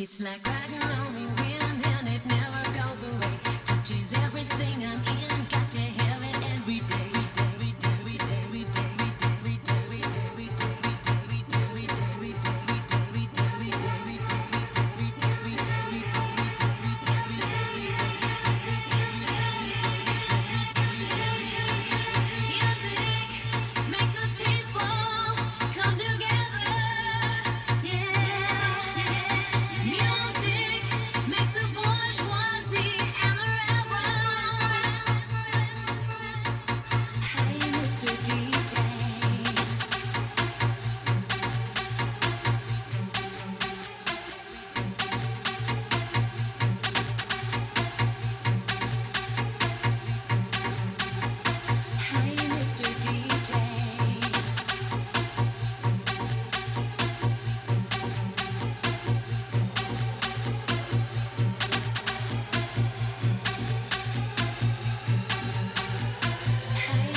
It's like riding on me Hey.